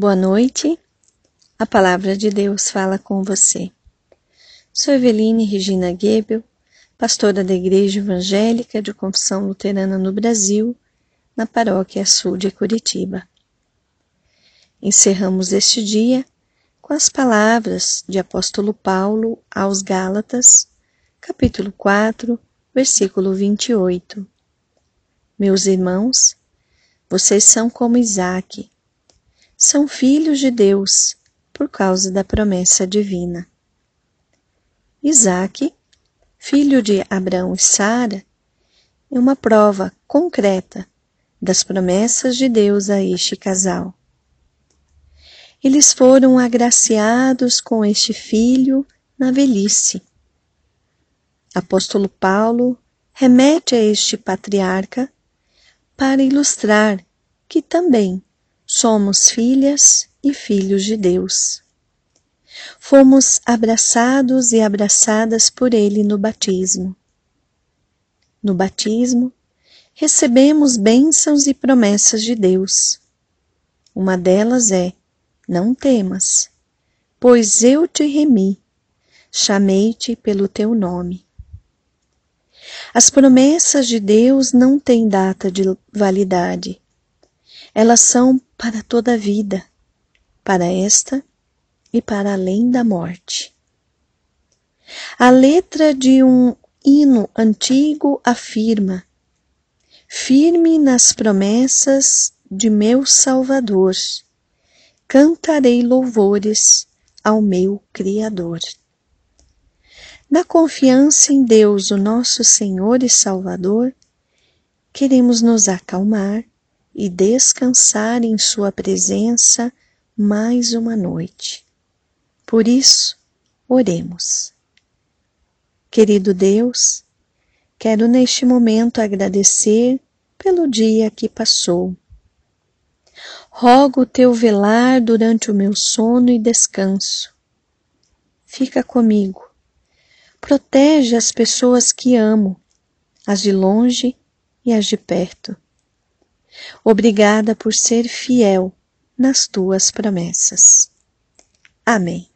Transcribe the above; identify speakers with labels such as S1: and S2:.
S1: Boa noite. A palavra de Deus fala com você. Sou Eveline Regina Gebel, pastora da Igreja Evangélica de Confissão Luterana no Brasil, na paróquia sul de Curitiba. Encerramos este dia com as palavras de apóstolo Paulo aos Gálatas, capítulo 4, versículo 28. Meus irmãos, vocês são como Isaac, são filhos de Deus por causa da promessa divina. Isaac, filho de Abraão e Sara, é uma prova concreta das promessas de Deus a este casal. Eles foram agraciados com este filho na velhice. Apóstolo Paulo remete a este patriarca para ilustrar que também somos filhas e filhos de Deus. Fomos abraçados e abraçadas por Ele no batismo. No batismo, recebemos bênçãos e promessas de Deus. Uma delas é: Não temas, pois eu te remi, chamei-te pelo teu nome. As promessas de Deus não têm data de validade. Elas são para toda a vida, para esta e para além da morte. A letra de um hino antigo afirma: Firme nas promessas de meu Salvador, cantarei louvores ao meu Criador. Na confiança em Deus, o nosso Senhor e Salvador, queremos nos acalmar e descansar em Sua presença mais uma noite. Por isso, oremos. Querido Deus, quero neste momento agradecer pelo dia que passou. Rogo o teu velar durante o meu sono e descanso. Fica comigo. Protege as pessoas que amo, as de longe e as de perto Obrigada por ser fiel nas tuas promessas. Amém.